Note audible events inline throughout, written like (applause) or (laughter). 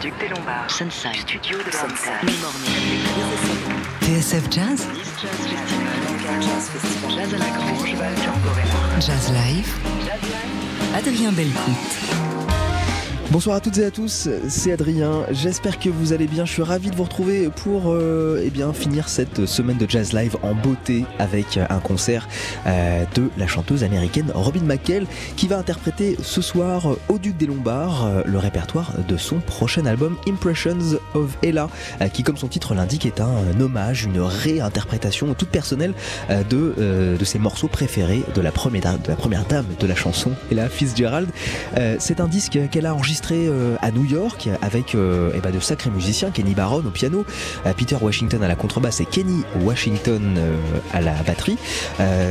Duc des Lombards. Sunside. Studio de Sunside. TSF Jazz. Jazz à la Grange. Jazz Live. Adrien Belcout. Bonsoir à toutes et à tous, c'est Adrien. J'espère que vous allez bien. Je suis ravi de vous retrouver pour euh, eh bien finir cette semaine de jazz live en beauté avec un concert euh, de la chanteuse américaine Robin McKell qui va interpréter ce soir au Duc des Lombards euh, le répertoire de son prochain album Impressions of Ella euh, qui comme son titre l'indique est un hommage, une réinterprétation toute personnelle euh, de, euh, de ses morceaux préférés de la première, de la première dame de la chanson Ella Fitzgerald. Euh, c'est un disque qu'elle a enregistré euh, à New York avec euh, eh ben, de sacrés musiciens, Kenny Barron au piano, euh, Peter Washington à la contrebasse et Kenny Washington à la batterie.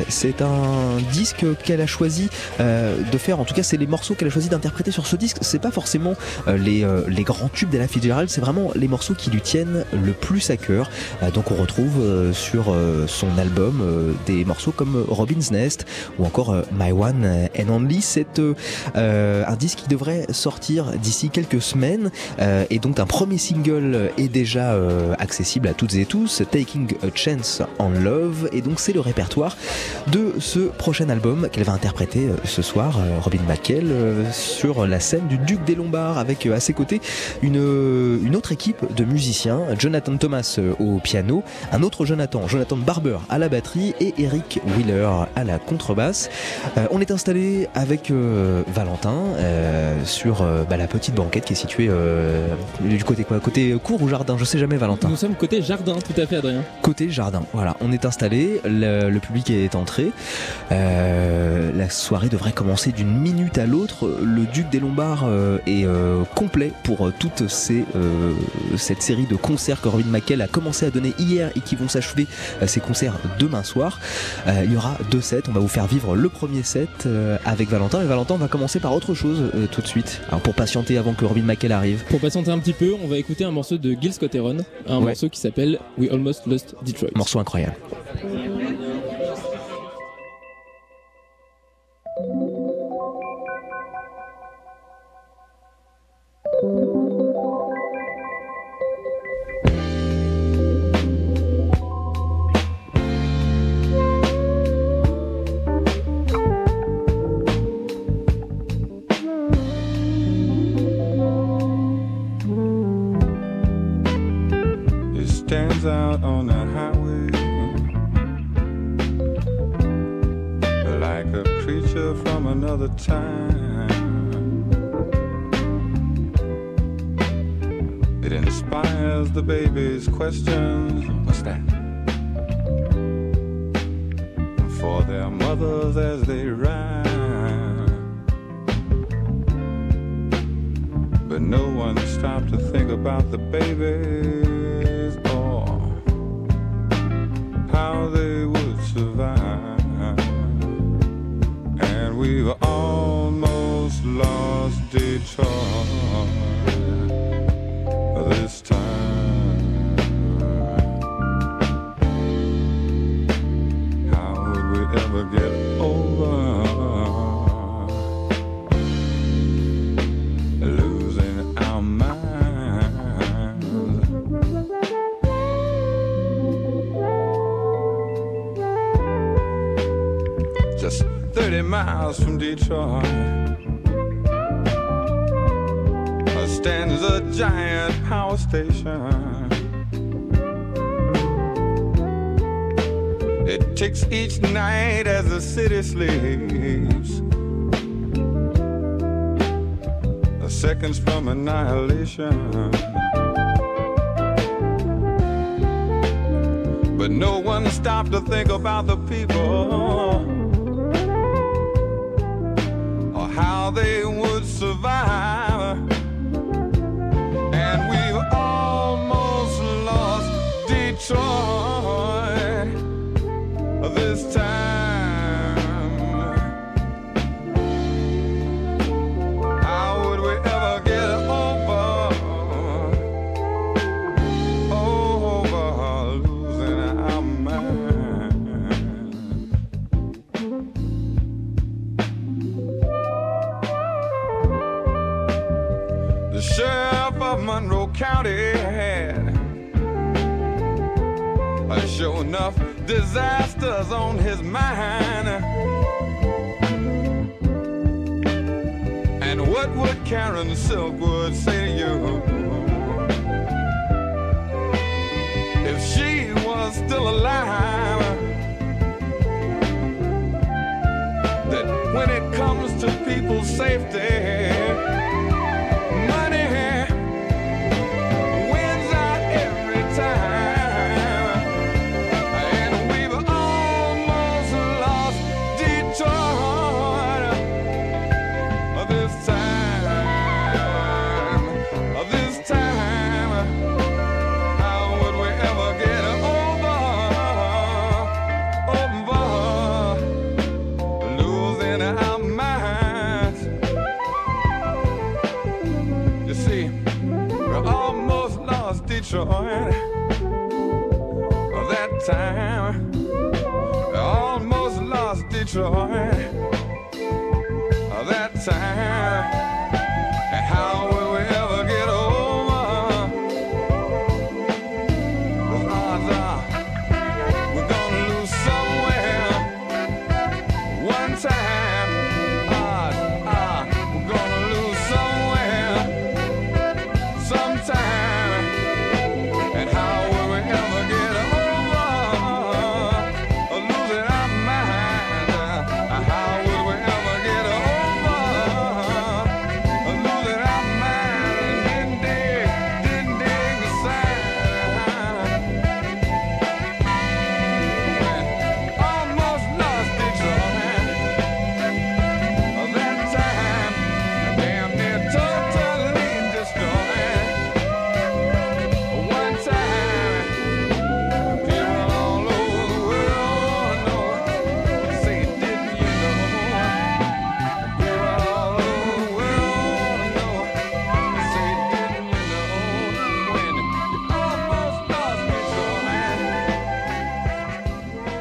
C'est un disque qu'elle a choisi de faire, en tout cas c'est les morceaux qu'elle a choisi d'interpréter sur ce disque. C'est pas forcément les, les grands tubes d'Ella Fitzgerald, c'est vraiment les morceaux qui lui tiennent le plus à cœur. Donc on retrouve sur son album des morceaux comme Robin's Nest ou encore My One and Only. C'est un disque qui devrait sortir d'ici quelques semaines euh, et donc un premier single est déjà euh, accessible à toutes et tous, Taking a Chance on Love et donc c'est le répertoire de ce prochain album qu'elle va interpréter euh, ce soir, Robin McKell, sur la scène du Duc des Lombards avec à ses côtés une, une autre équipe de musiciens, Jonathan Thomas au piano, un autre Jonathan, Jonathan Barber à la batterie et Eric Wheeler à la contrebasse. On est installé avec Valentin sur bah, la petite banquette qui est située euh, du côté quoi? Côté cour ou jardin? Je sais jamais Valentin. Nous sommes côté jardin, tout à fait, Adrien. Côté jardin, voilà, on est installé, le, le public est entré. Euh, la soirée devrait commencer d'une minute à l'autre. Le Duc des Lombards euh, est complet pour toute ces, cette série de concerts que Robin McKell a commencé à donner hier et qui vont s'achever ces concerts demain soir. Euh, il y aura deux sets. On va vous faire vivre le premier set euh, avec Valentin. Et Valentin va commencer par autre chose euh, tout de suite. Alors pour patienter avant que Robin McKell arrive. Pour patienter un petit peu, on va écouter un morceau de Gil Scott Heron, un Ouais. morceau qui s'appelle We Almost Lost Detroit. Morceau incroyable. Detroit uh, stands a giant power station. It ticks each night as the city sleeps. a seconds from annihilation. But no one stopped to think about the people enough disasters on his mind. And what would Karen Silkwood say to you if she was still alive? That when it comes to people's safety, time. Almost lost Detroit.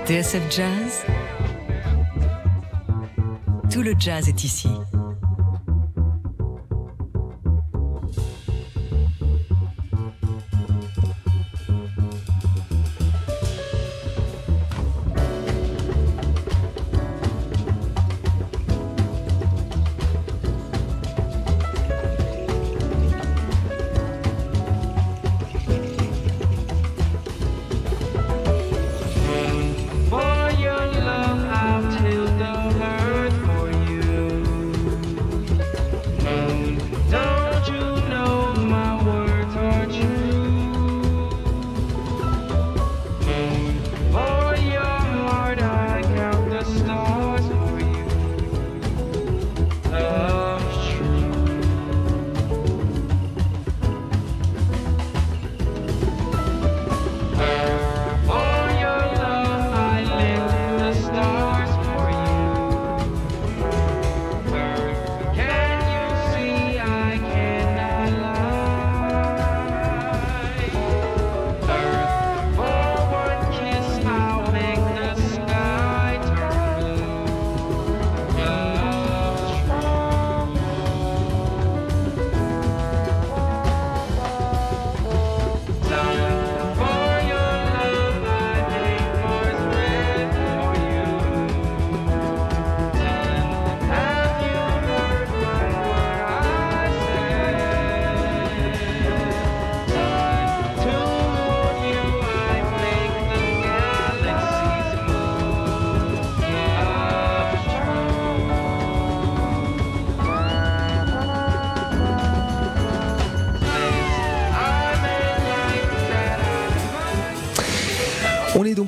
TSF Jazz, tout le jazz est ici.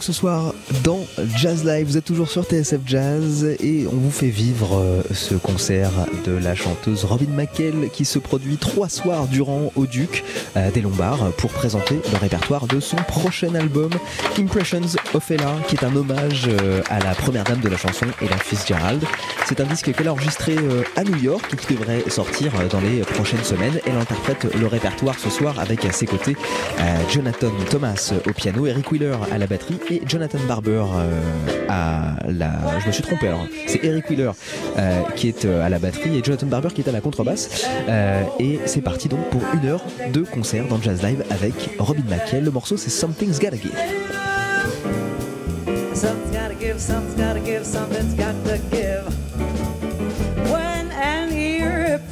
ce soir dans Jazz Live. Vous êtes toujours sur TSF Jazz et on vous fait vivre euh, ce concert de la chanteuse Robin McKell qui se produit trois soirs durant au Duc euh, des Lombards pour présenter le répertoire de son prochain album Impressions of Ella qui est un hommage euh, à la première dame de la chanson Ella Fitzgerald c'est un disque qu'elle a enregistré euh, à New York et qui devrait sortir euh, dans les prochaines semaines. Elle interprète le répertoire ce soir avec à ses côtés euh, Jonathan Thomas au piano, Eric Wheeler à la batterie et Jonathan Barber à la. Je me suis trompé alors. C'est Eric Wheeler qui est à la batterie et Jonathan Barber qui est à la contrebasse. et c'est parti donc pour une heure de concert dans Jazz Live avec Robin McKell. Le morceau c'est Something's Gotta Give. Something's gotta give, something's gotta give, something's give.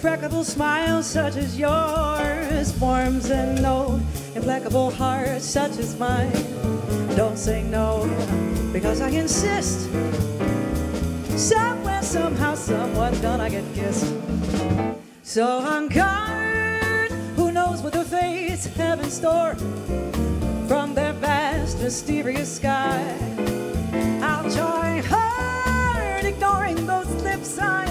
Irrepressible smile such as yours forms an old, implacable heart such as mine, don't say no, because I insist. Somewhere, somehow, someone's gonna get kissed. So guard, who knows what the fates have in store from their vast, mysterious sky. I'll try hard, ignoring those lips I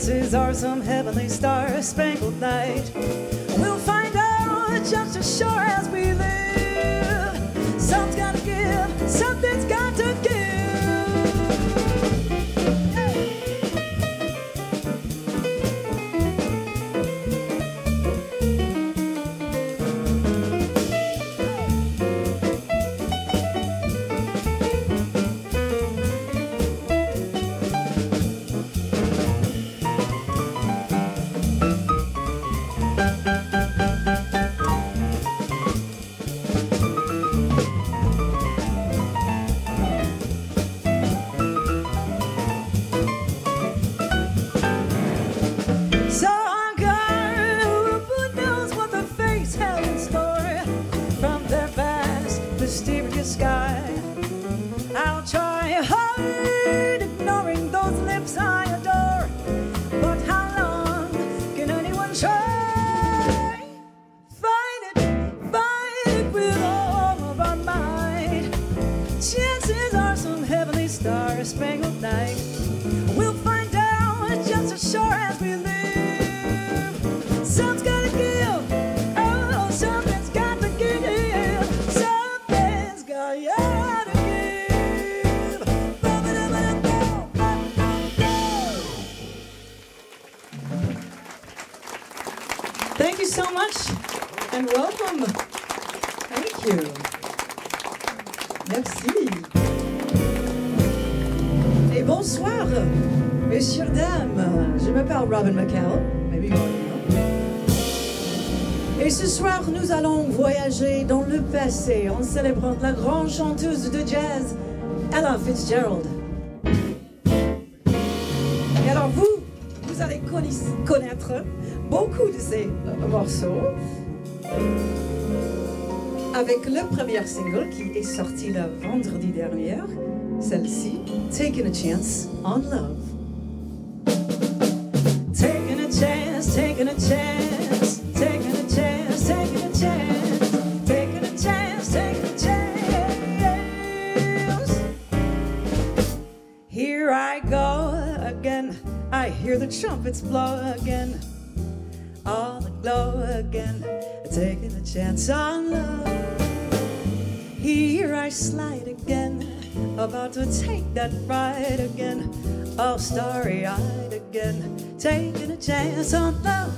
chances are some heavenly star spangled night. We'll find out just as sure as we live. Something's gotta give, something's got to and welcome. Thank you. Merci. Et bonsoir, messieurs, dames. Je m'appelle Robin McCall. Et ce soir, nous allons voyager dans le passé en célébrant la grande chanteuse de jazz, Ella Fitzgerald. Et alors vous, vous allez connaître beaucoup de ces morceaux avec le premier single qui est sorti le vendredi dernier, celle-ci, Taking a Chance on Love. Taking a chance, taking a chance, taking a chance, taking a chance, taking a chance, taking a chance. Here I go again. I hear the trumpets blow again. Chance on love. Here I slide again. About to take that ride again. All starry eyed again. Taking a chance on love.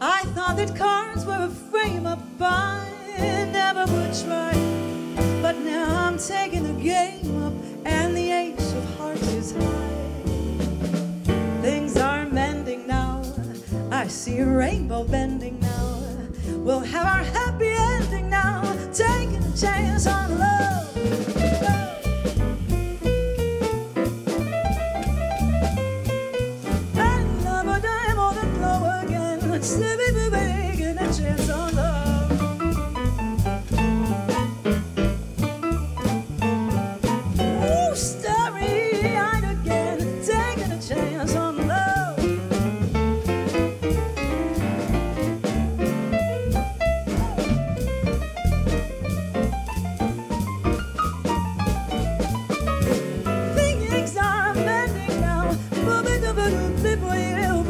I thought that cards were a frame up. I never would try. But now I'm taking the game up, and the ace of hearts is high. Things are mending now. I see a rainbow bending now. We'll have our happy ending now. Taking a chance on love. you.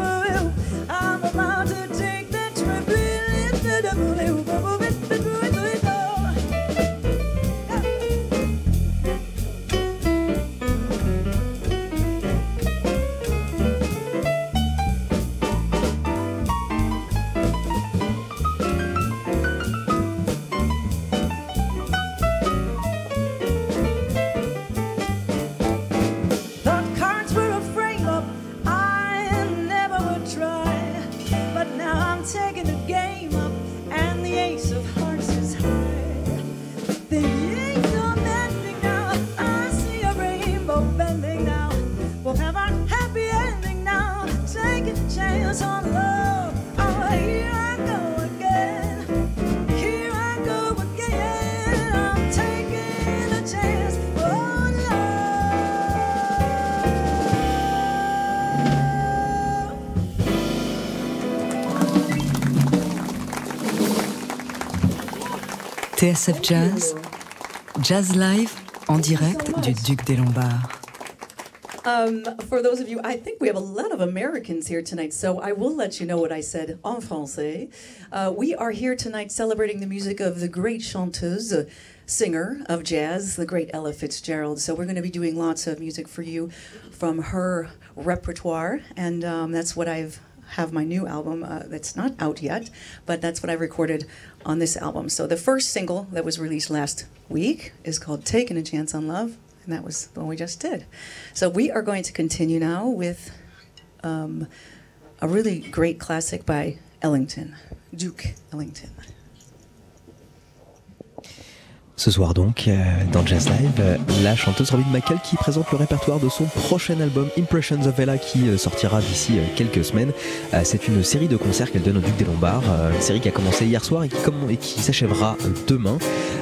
TSF Jazz, Jazz Live en direct du Duc des Lombards. Um, for those of you, I think we have a lot of Americans here tonight, so I will let you know what I said en français. Uh, we are here tonight celebrating the music of the great chanteuse, singer of jazz, the great Ella Fitzgerald. So we're going to be doing lots of music for you from her repertoire, and um, that's what I've have my new album uh, that's not out yet, but that's what I recorded on this album. So the first single that was released last week is called "Taking a Chance on Love." and that was the one we just did. So we are going to continue now with um, a really great classic by Ellington, Duke Ellington. Ce soir donc, euh, dans Jazz Live, euh, la chanteuse Robin McCall qui présente le répertoire de son prochain album Impressions of Ella qui euh, sortira d'ici quelques semaines. C'est une série de concerts qu'elle donne au Duc des Lombards, une série qui a commencé hier soir et qui, s'achèvera demain.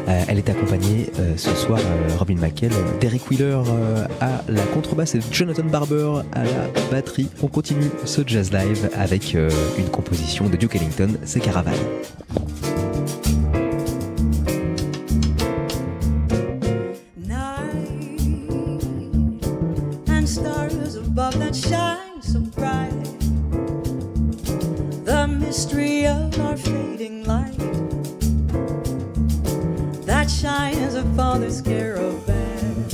Elle est accompagnée ce soir, Robin McCall, d'Eric Wheeler à la contrebasse et Jonathan Barber à la batterie. On continue ce Jazz Live avec une composition de Duke Ellington, c'est Caravan. That shine so bright. The mystery of our fading light that shines a father's caravan.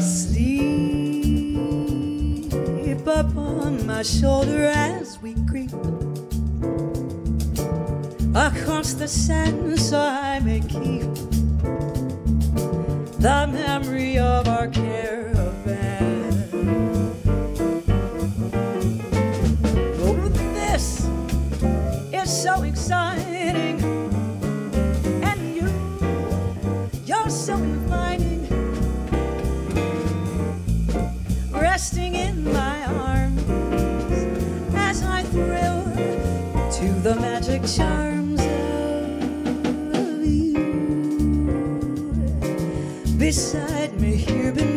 Sleep upon my shoulder as we creep across the sand so I may keep the memory of our caravan. Oh, this. Is so exciting, and you, you're so inviting, resting in my arms as I thrill to the magic charms Beside me here beneath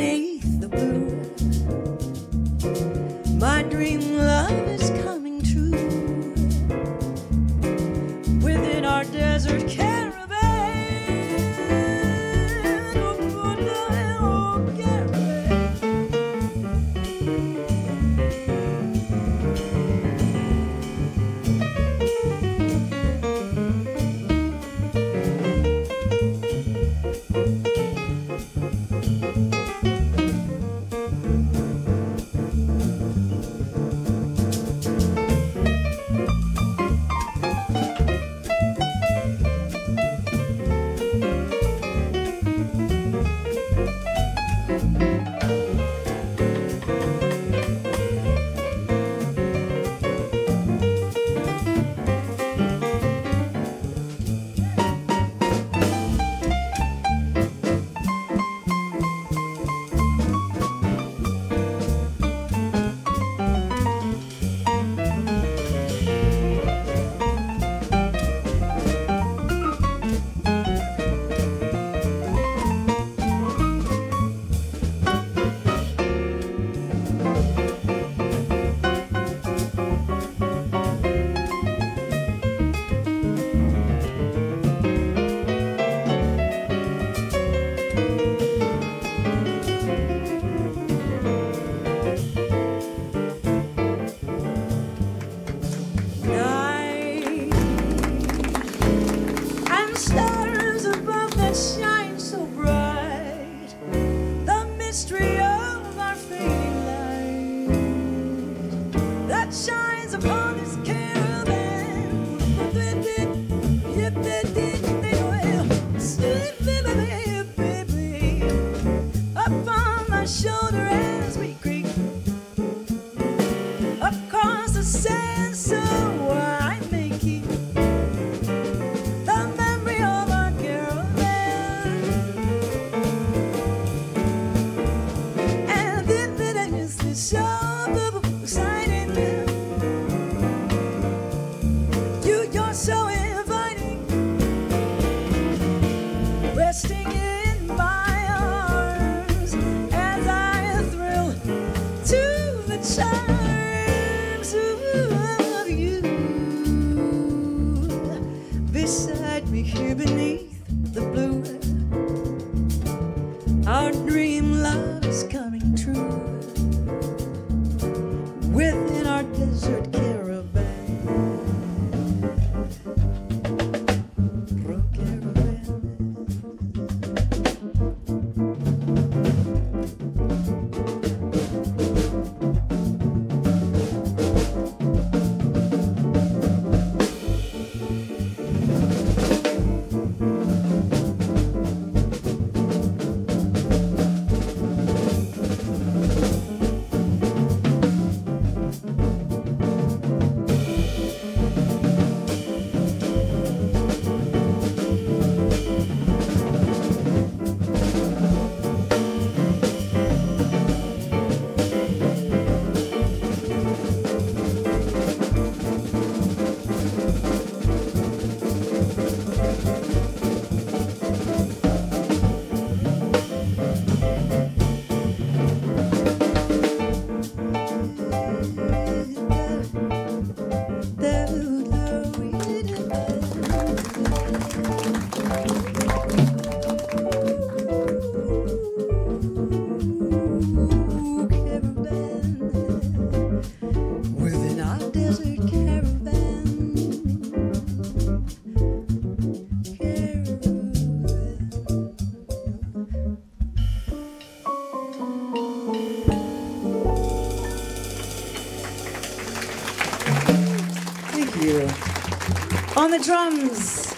On the drums,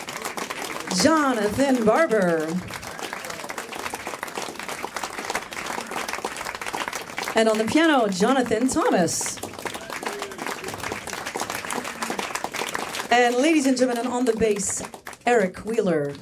Jonathan Barber. And on the piano, Jonathan Thomas. And ladies and gentlemen, on the bass, Eric Wheeler.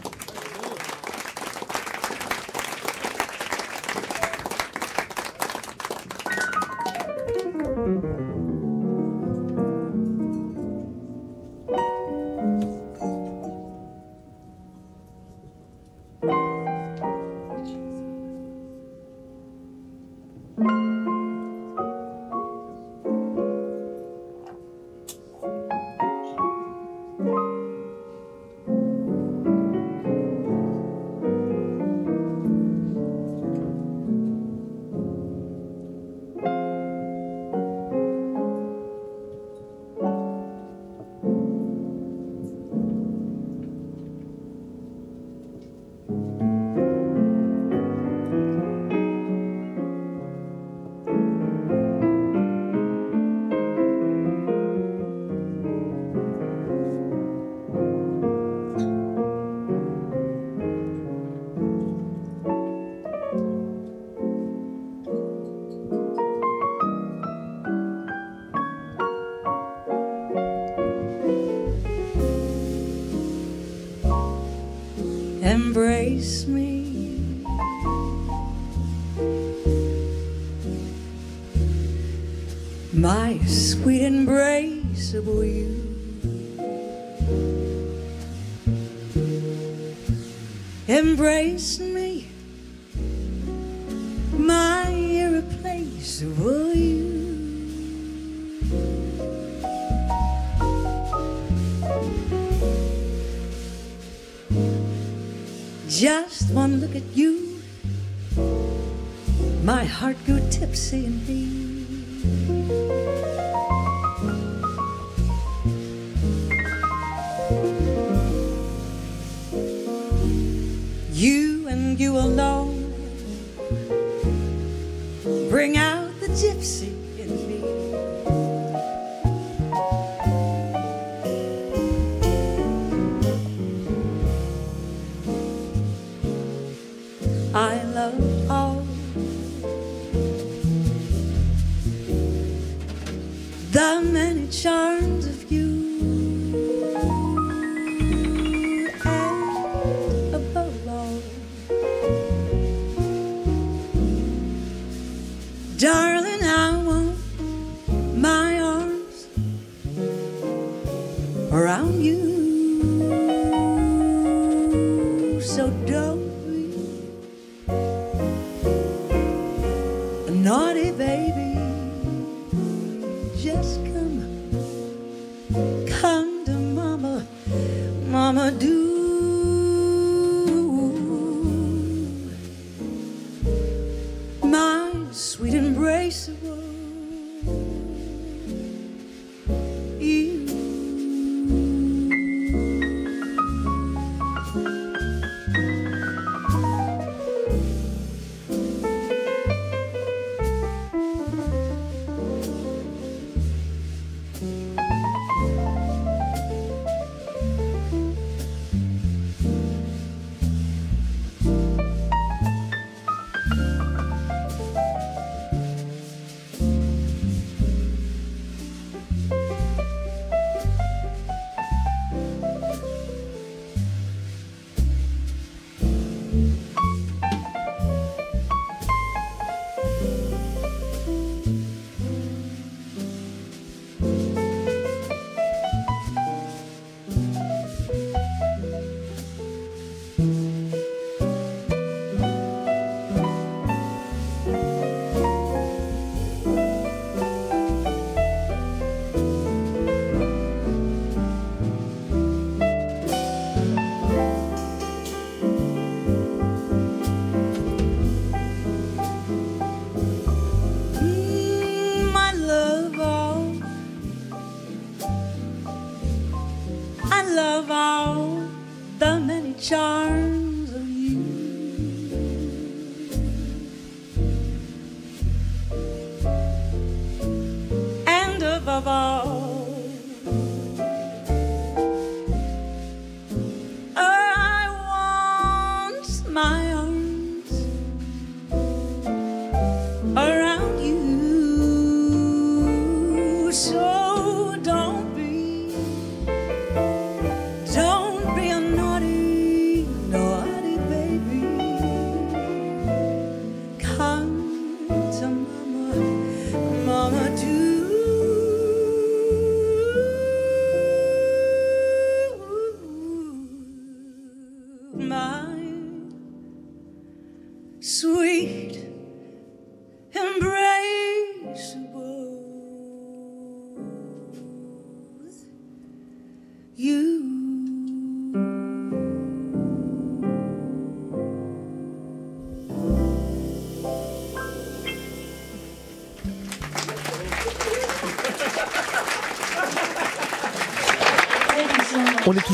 Just one look at you, my heart grew tipsy and lean.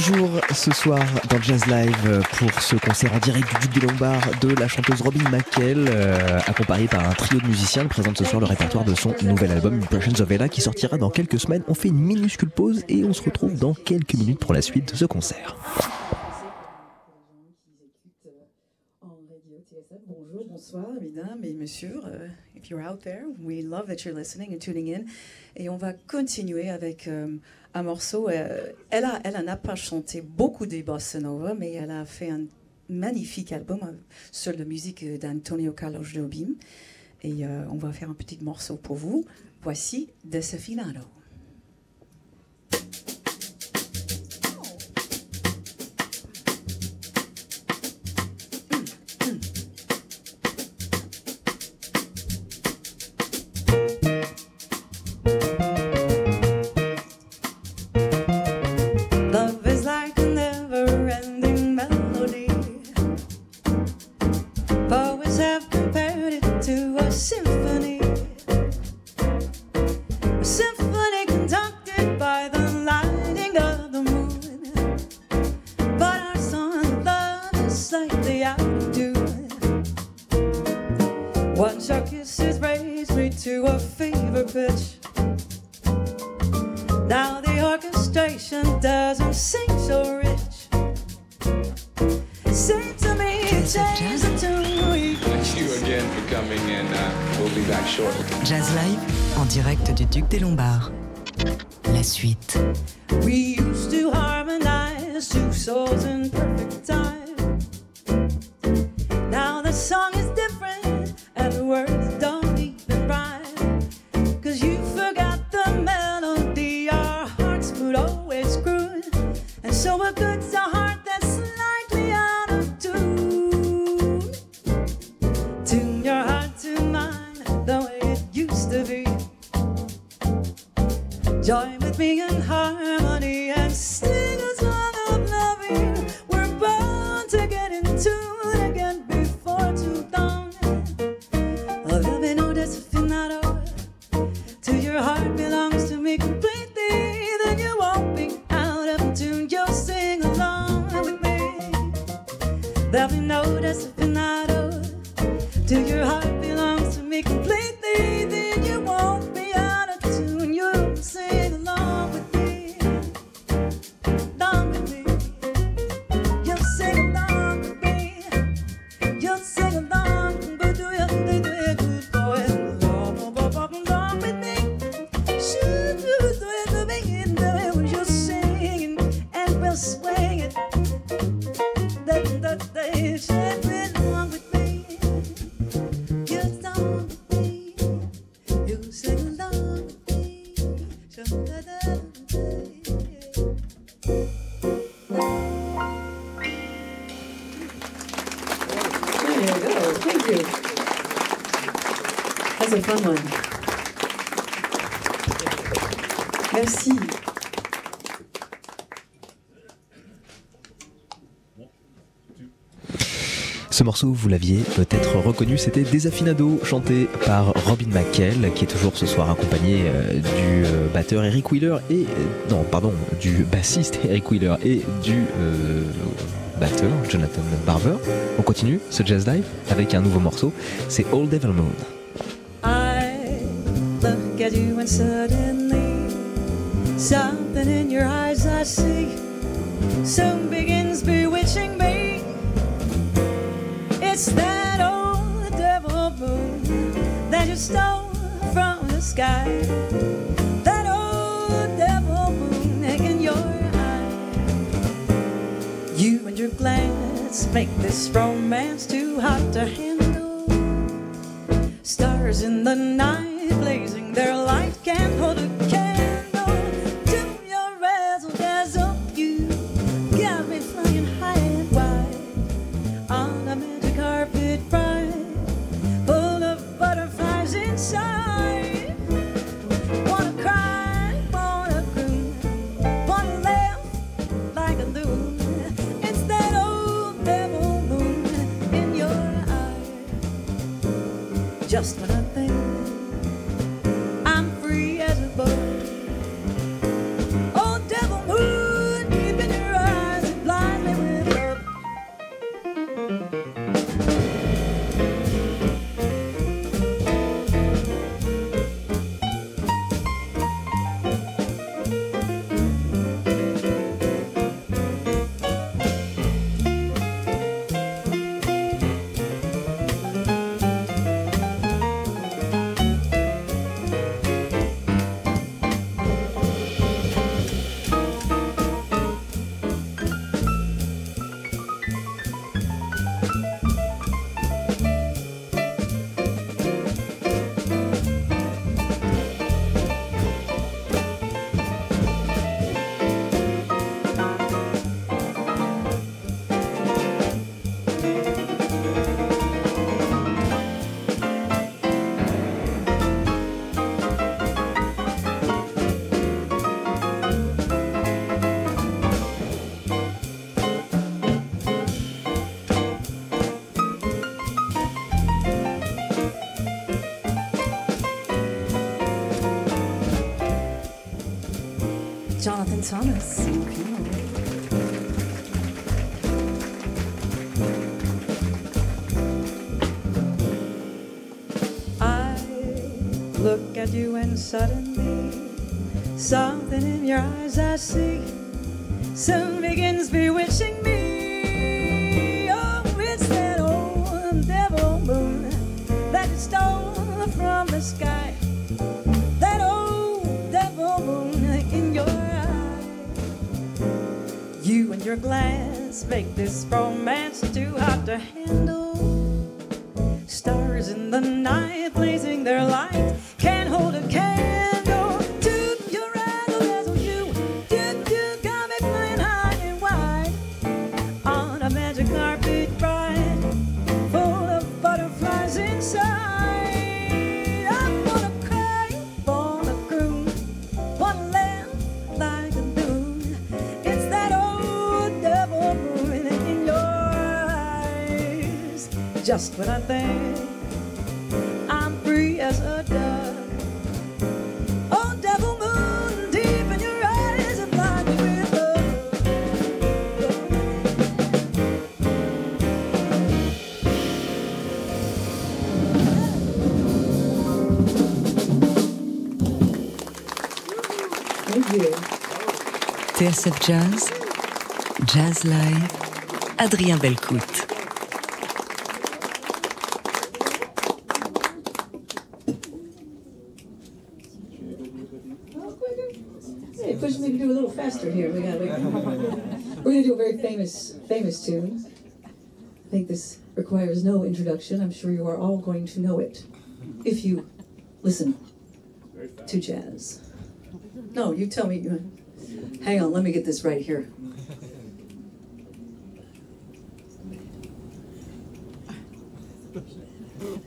Toujours ce soir dans Jazz Live pour ce concert en direct du Duc des Lombards de la chanteuse Robin McKell, euh, accompagnée par un trio de musiciens. Elle présente ce soir le répertoire de son nouvel album Impressions of Ella qui sortira dans quelques semaines. On fait une minuscule pause et on se retrouve dans quelques minutes pour la suite de ce concert. Bonjour, bonsoir, mesdames et messieurs. Euh, if you're out there, we love that you're listening and tuning in. Et on va continuer avec euh, un morceau. euh, elle, a, elle n'a pas chanté beaucoup des bossa nova, mais elle a fait un magnifique album euh, sur la musique euh, d'Antonio Carlos Jobim. Et on va faire un petit morceau pour vous. Voici Desafinado. Merci. Ce morceau, vous l'aviez peut-être reconnu, c'était Desafinado, chanté par Robin McKell, qui est toujours ce soir accompagné euh, du euh, batteur Eric Wheeler et euh, non, pardon, du bassiste (laughs) Eric Wheeler et du euh, batteur, Jonathan Barber. On continue ce jazz live avec un nouveau morceau, c'est Old Devil Moon. Suddenly something in your eyes I see soon begins bewitching me. It's that old devil moon that you stole from the sky. That old devil moon in your eye. You and your glance make this romance too hot to handle. Stars in the night Thomas. I look at you and suddenly something in your eyes I see this romance TSF Jazz, Jazz Live, Adrien Belcout. Push me to do a little faster here. We're gonna do a very famous, famous tune. I think this requires no introduction. I'm sure you are all going to know it if you listen to jazz. No, you tell me. Hang on, let me get this right here.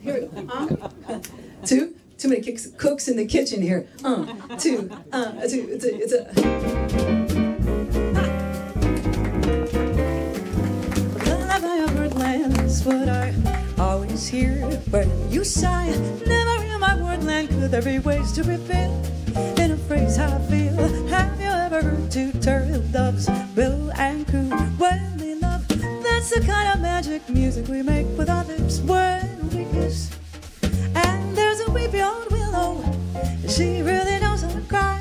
Here we go. Uh, two, too many kicks, cooks in the kitchen here. Uh, two, uh, two, two, two. Love I ever lands what I always hear when you sigh. Never in my wordland could there be ways to reveal two turtle doves, Bill and Coo, when we love. That's the kind of magic music we make with our lips when we kiss. And there's a weepy old willow, she really knows how to cry.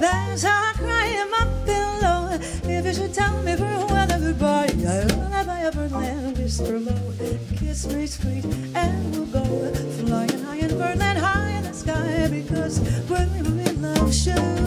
That's how I cry in my pillow. If you should tell me for weather goodbye, I'll have I ever land whisper low. Kiss me sweet, and we'll go flying high in Birdland, high in the sky, because when we're in love, sure.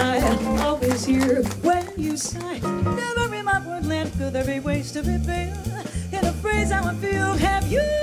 I am always here when you sigh. Never in my woodland could there be waste to reveal In a phrase I would feel, have you?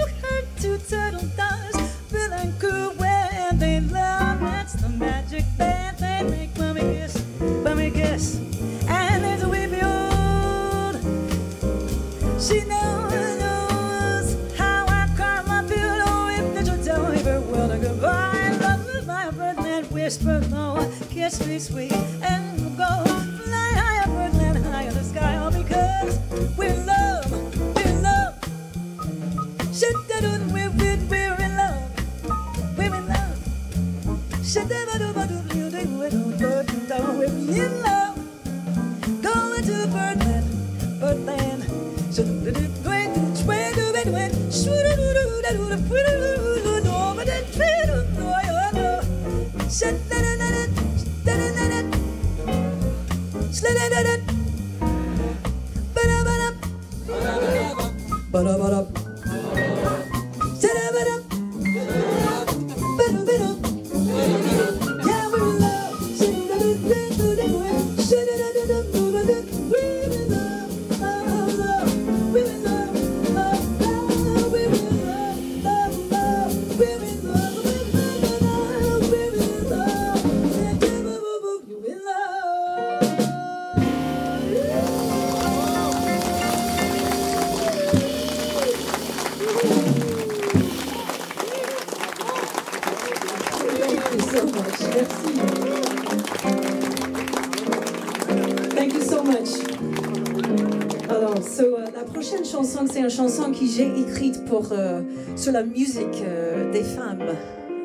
Euh, sur la musique euh, des femmes,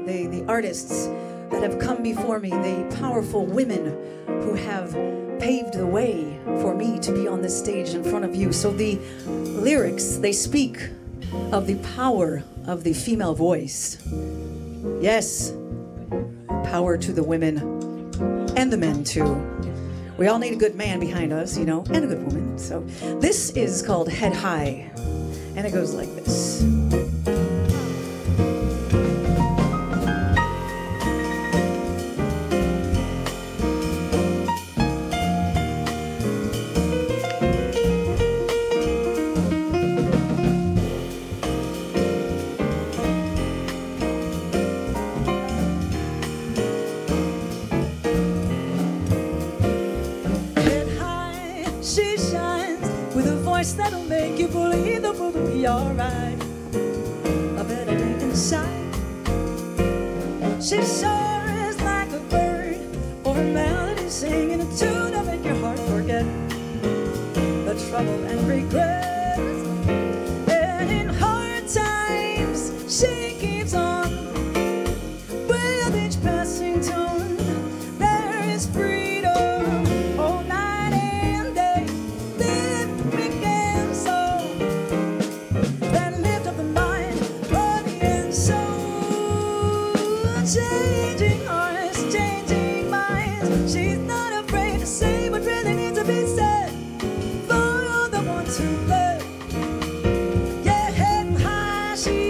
the the artists that have come before me, the powerful women who have paved the way for me to be on this stage in front of you. So the lyrics, they speak of the power of the female voice. Yes, power to the women and the men too. We all need a good man behind us, you know, and a good woman. So this is called Head High, and it goes like this.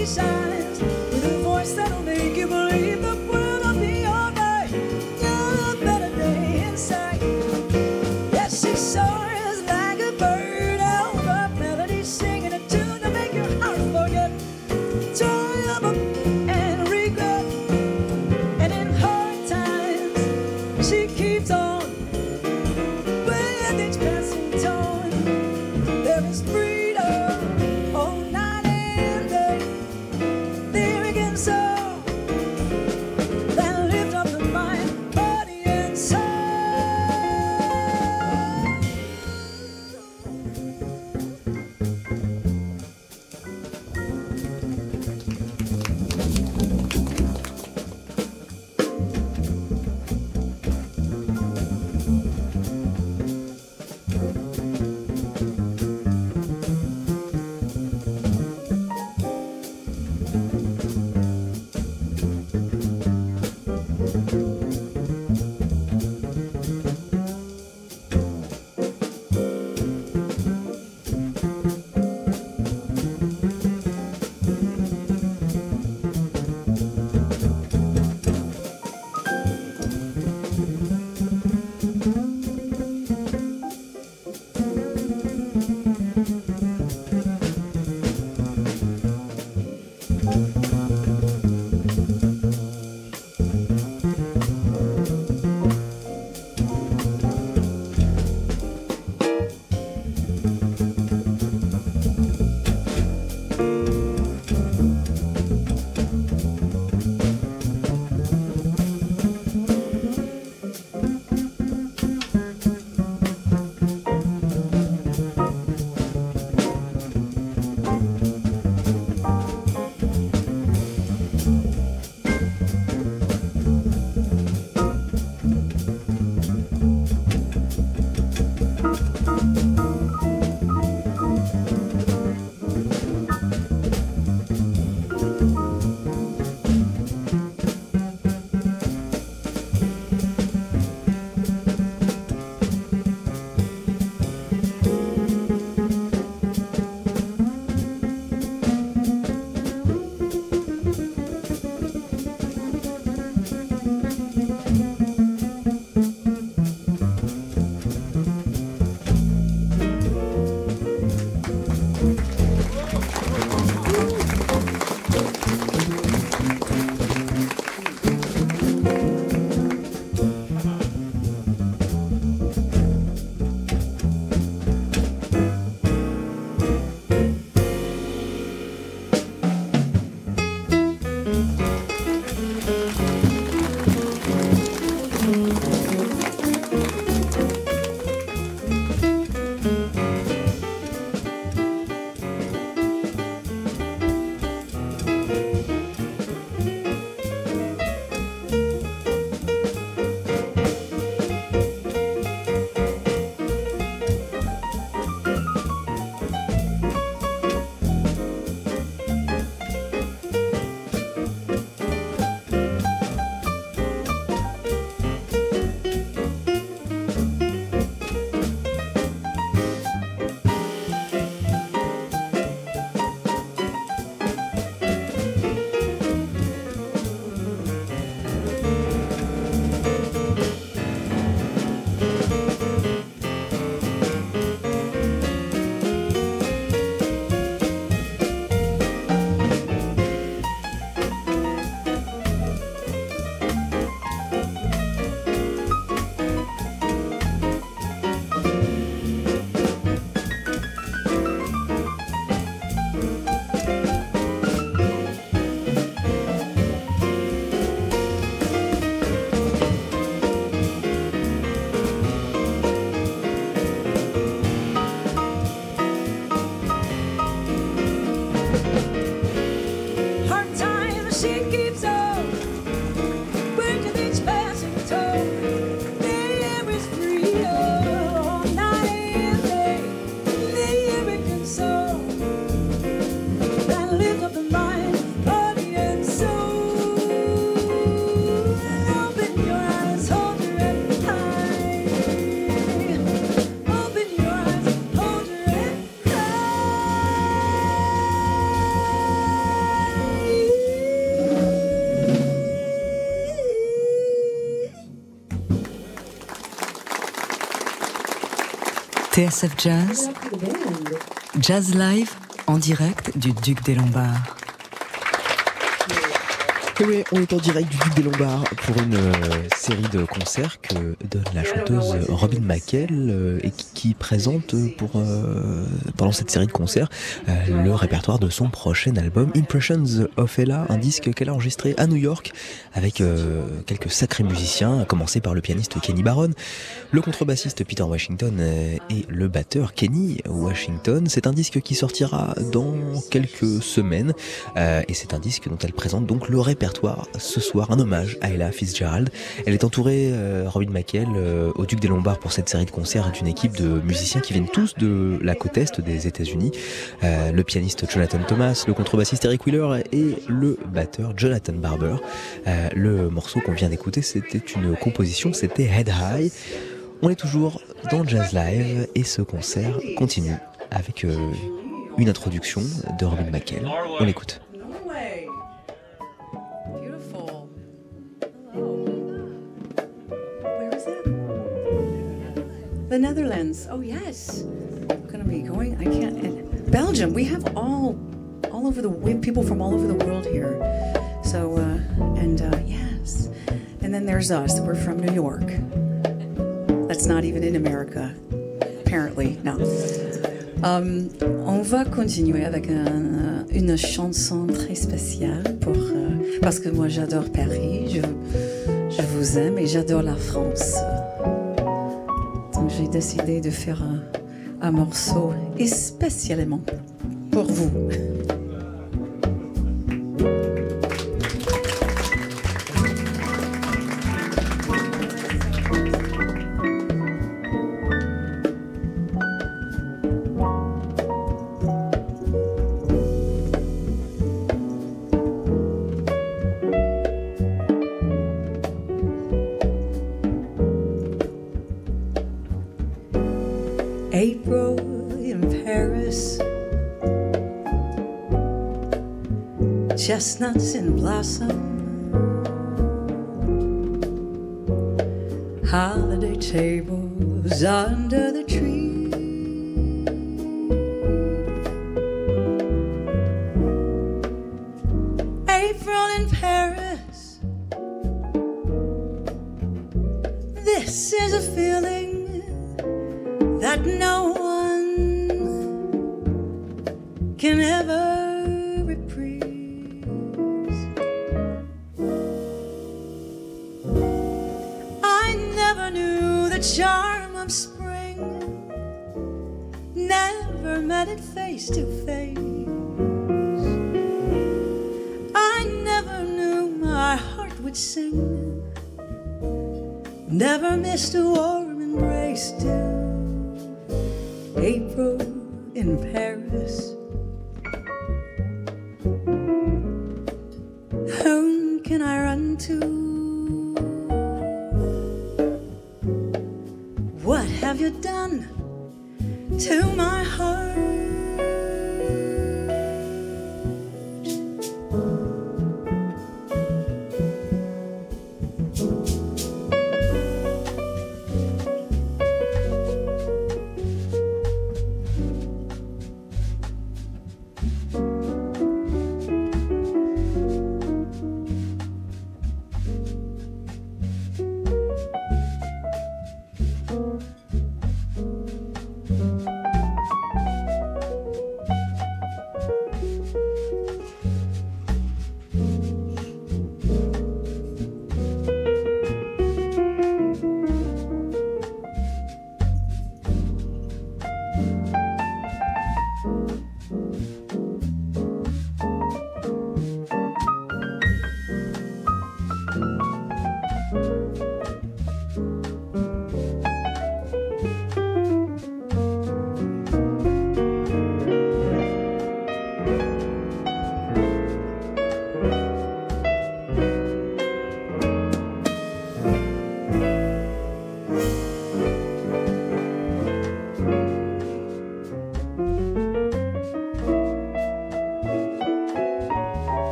shines with a voice that'll make TSF Jazz, Jazz Live en direct du Duc des Lombards. Oui, on est en direct du Duc des Lombards pour une euh, série de concerts que donne la chanteuse Robin McKell euh, et qui, présente pour euh, pendant cette série de concerts euh, le répertoire de son prochain album Impressions of Ella, un disque qu'elle a enregistré à New York avec euh, quelques sacrés musiciens, à commencer par le pianiste Kenny Barron, le contrebassiste Peter Washington et le batteur Kenny Washington. C'est un disque qui sortira dans quelques semaines et c'est un disque dont elle présente donc le répertoire ce soir, un hommage à Ella Fitzgerald. Elle est entourée, Robin McKell, au Duc des Lombards pour cette série de concerts d'une équipe de musiciens qui viennent tous de la côte est des États-Unis. Euh, le pianiste Jonathan Thomas, le contrebassiste Eric Wheeler et le batteur Jonathan Barber. Euh, le morceau qu'on vient d'écouter, c'était une composition, c'était Head High. On est toujours dans Jazz Live et ce concert continue avec euh, une introduction de Robin McKell. On l'écoute. The Netherlands. Oh yes. I'm gonna be going. I can't. And Belgium. We have all, all over the. We have people from all over the world here. So uh, and uh, yes, and then there's us. We're from New York. That's not even in America, apparently. No. Um, on va continuer avec un- une chanson très spéciale pour, euh, parce que moi j'adore Paris, je, je vous aime et j'adore la France. J'ai décidé de faire un, morceau spécialement pour vous. April in Paris. Chestnuts in blossom. Holiday tables under the tree.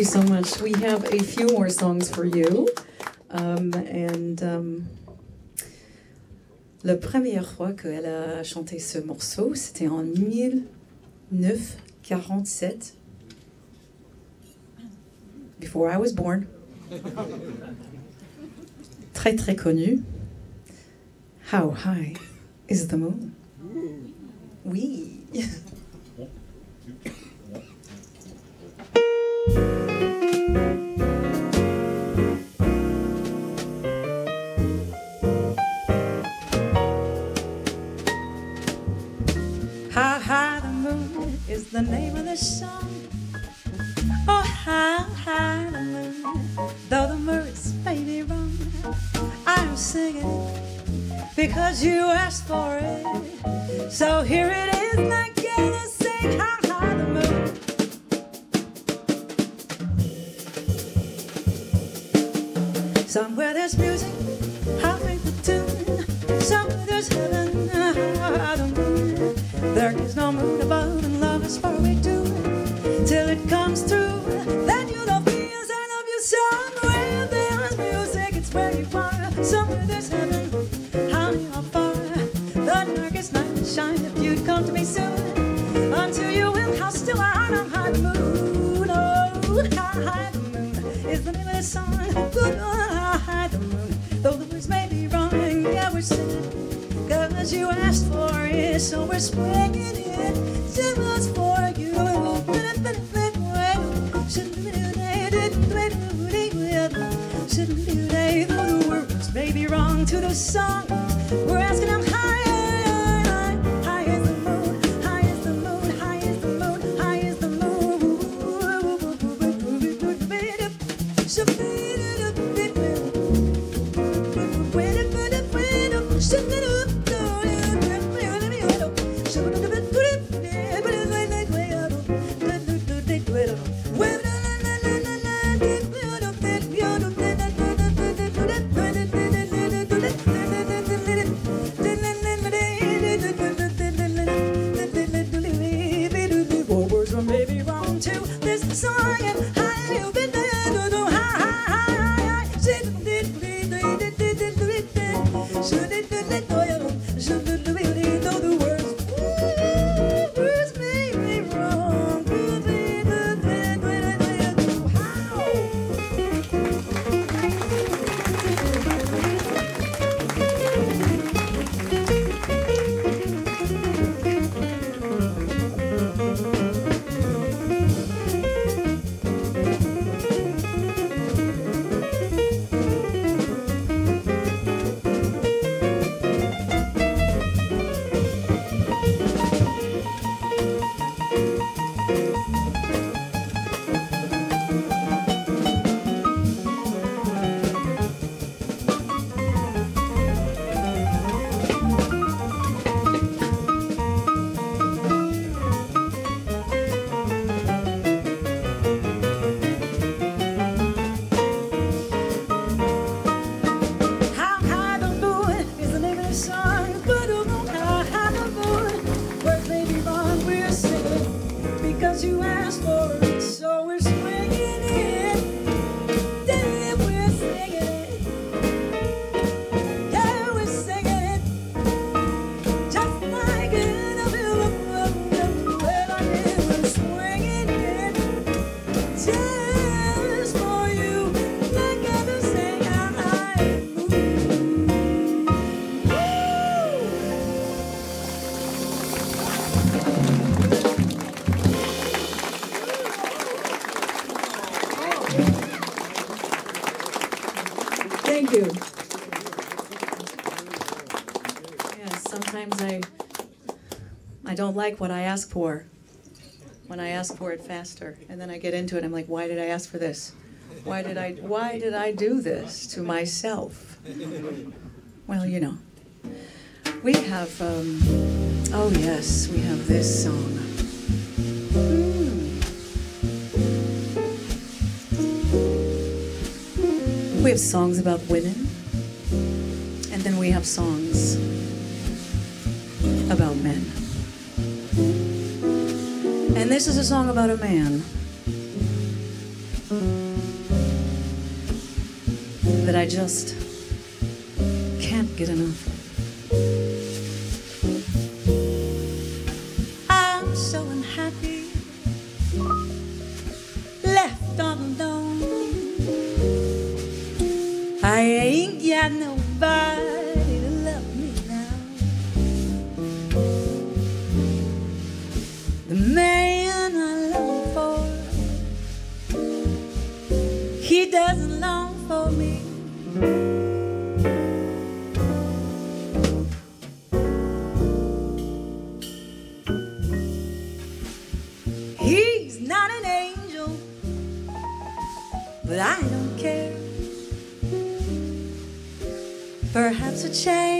you so much. We have a few more songs for you. Um, and um, la première fois qu'elle a chanté ce morceau, c'était en 1947. Before I was born. (laughs) très très connu. How high is the moon? Oui. (laughs) don't like what I ask for when I ask for it faster. And then I get into it, I'm like, why did I ask for this? Why did I why did I do this to myself? Well, you know. We have um, oh yes, we have this song. Hmm. We have songs about women, and then we have songs song about a man that I just can't get enough. I'm so unhappy, left all alone. I ain't got nobody. to change.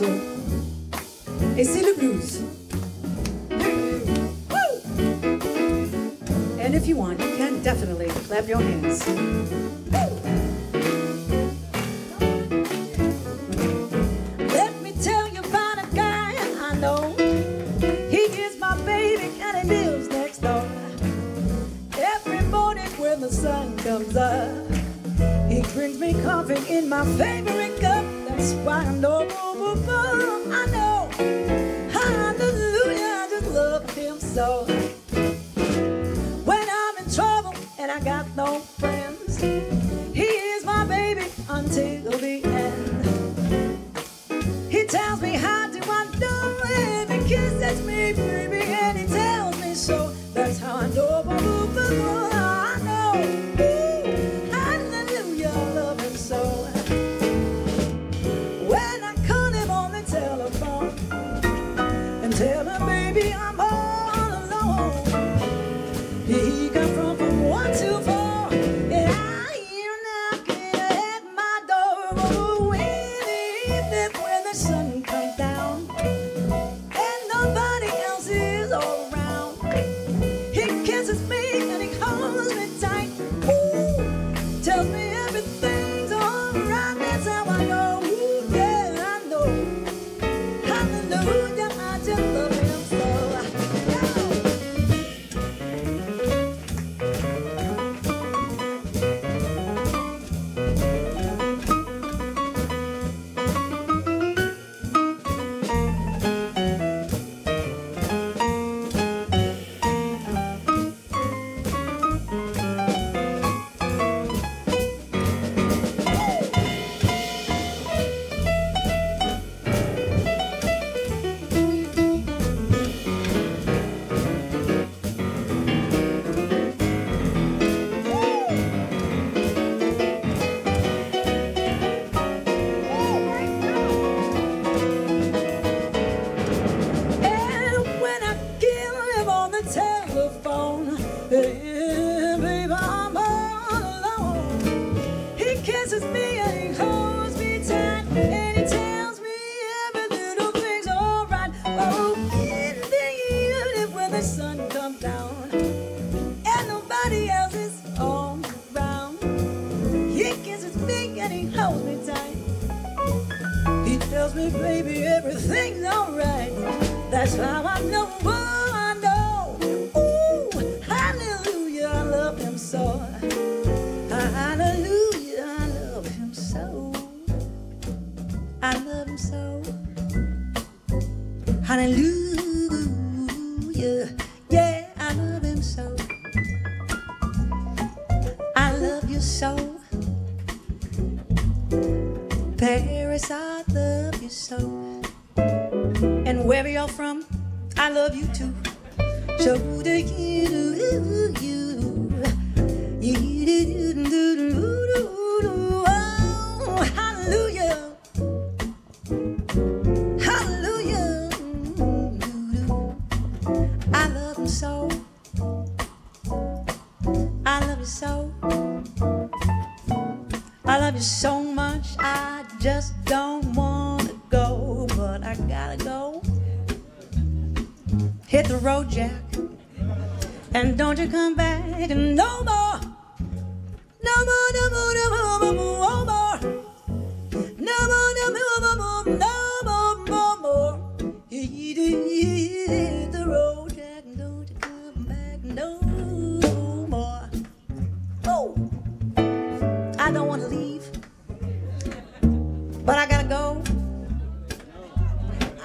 isso.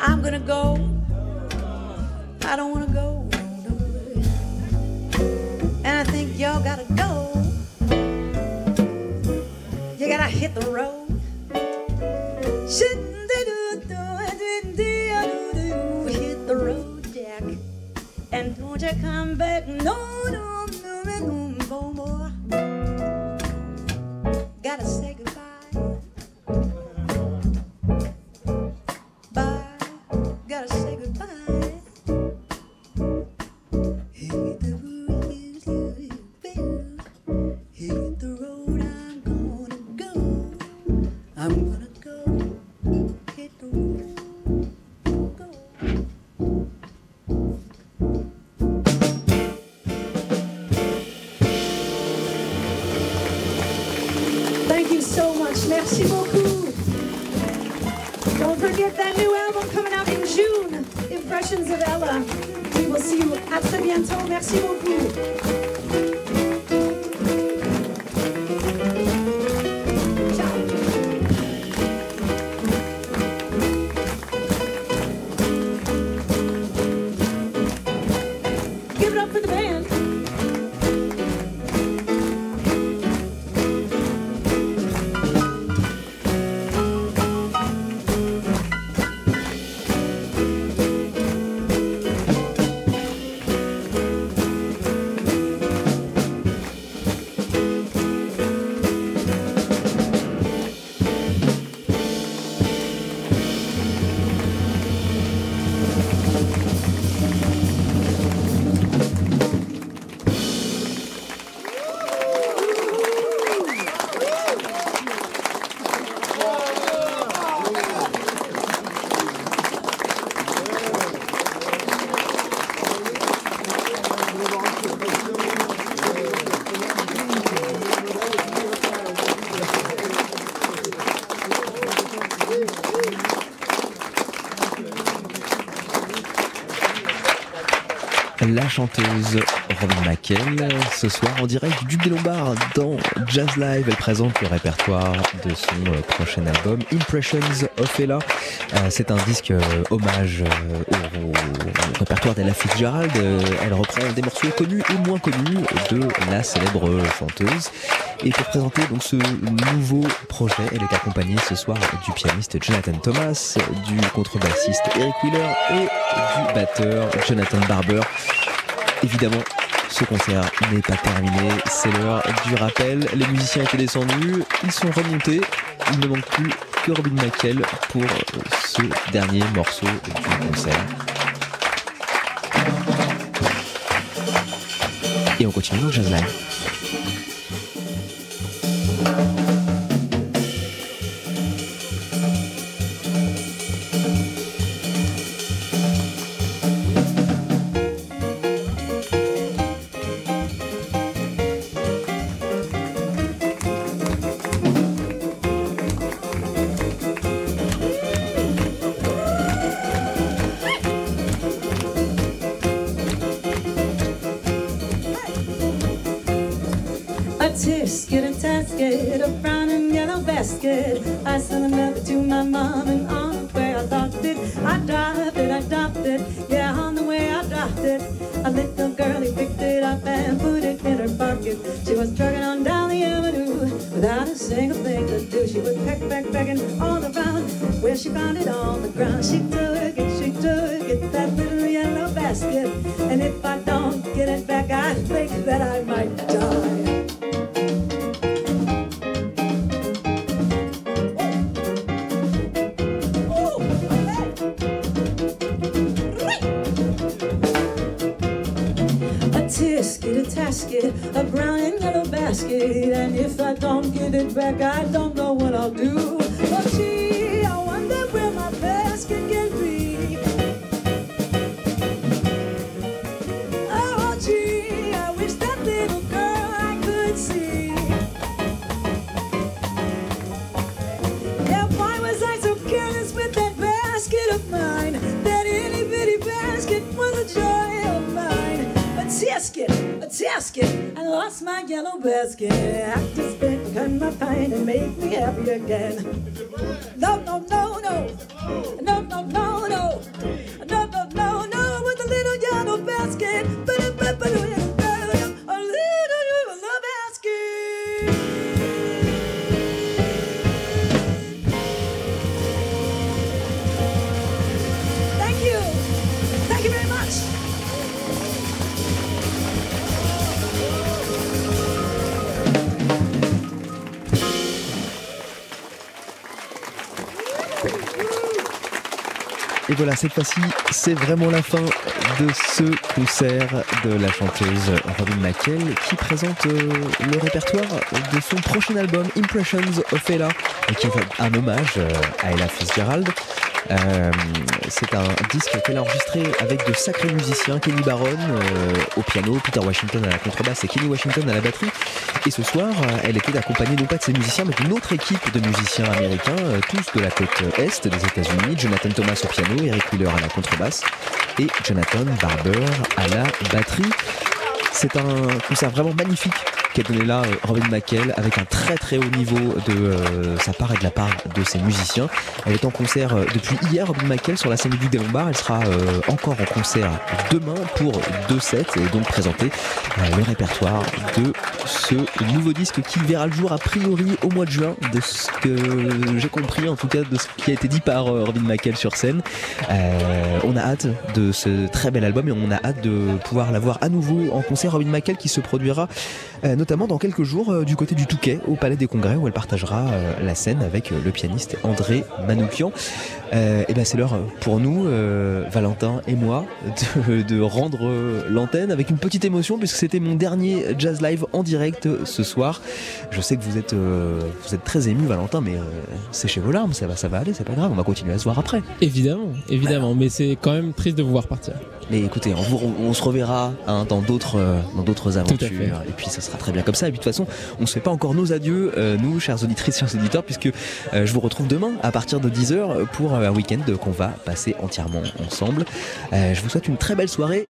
I'm gonna go. I don't wanna go. And I think y'all gotta go. You gotta hit the road. Hit the road, Jack? And don't you come back, no, no. Don't that new album coming out in June, Impressions of Ella. We will see you très bientôt. Merci beaucoup. La chanteuse Robin McKell, ce soir en direct du Lombards dans Jazz Live. Elle présente le répertoire de son euh, prochain album Impressions of Ella. Euh, C'est un disque euh, hommage au, répertoire d'Ella Fitzgerald. Elle reprend des morceaux connus et moins connus de la célèbre chanteuse. Et pour présenter donc ce nouveau projet, elle est accompagnée ce soir du pianiste Jonathan Thomas, du contrebassiste Eric Wheeler et du batteur Jonathan Barber. Évidemment, ce concert n'est pas terminé, c'est l'heure du rappel. Les musiciens étaient descendus, ils sont remontés. Il ne manque plus que Robin McKell pour ce dernier morceau du concert. Et on continue dans Jazz Live. just can't. I just can't my pain and make me happy again. No, no, no, no. No, no, no, no. No. Et voilà, cette fois-ci, c'est vraiment la fin de ce concert de la chanteuse Robin McKell qui présente euh, le répertoire de son prochain album Impressions of Ella, qui est un hommage euh, à Ella Fitzgerald. Euh, c'est un disque qu'elle a enregistré avec de sacrés musiciens, Kenny Barron au piano, Peter Washington à la contrebasse et Kenny Washington à la batterie. Et ce soir, euh, elle était accompagnée non pas de ces musiciens, mais d'une autre équipe de musiciens américains, euh, tous de la côte est des États-Unis. Jonathan Thomas au piano, Eric Wheeler à la contrebasse et Jonathan Barber à la batterie. C'est un concert vraiment magnifique qu'a donné là euh, Robin McKell avec un très très haut niveau de euh, sa part et de la part de ses musiciens. Elle est en concert euh, depuis hier, Robin McKell, sur la scène du des Lombards. Elle sera euh, encore en concert demain pour deux sets et donc présenter le répertoire de ce nouveau disque qui verra le jour a priori au mois de juin, de ce que j'ai compris en tout cas de ce qui a été dit par Robin McKell sur scène. On a hâte de ce très bel album et on a hâte de pouvoir la voir à nouveau en concert. Robin McKell qui se produira notamment dans quelques jours euh, du côté du Touquet au Palais des Congrès où elle partagera euh, la scène avec euh, le pianiste André Manoukian. Euh, et ben c'est l'heure pour nous, euh, Valentin et moi, de, de rendre l'antenne avec une petite émotion puisque c'était mon dernier jazz live en direct ce soir. Je sais que vous êtes, euh, vous êtes très ému, Valentin, mais euh, séchez vos larmes, ça va, ça va aller, c'est pas grave, on va continuer à se voir après. Évidemment, évidemment, mais c'est quand même triste de vous voir partir. Mais écoutez, on, vous- on- on se reverra hein, dans d'autres dans d'autres aventures et puis ça sera très bien comme ça. Et puis de toute façon, on se fait pas encore nos adieux, nous, chers auditrices, chers auditeurs, puisque je vous retrouve demain à partir de 10h pour euh, un week-end qu'on va passer entièrement ensemble. Euh, je vous souhaite une très belle soirée.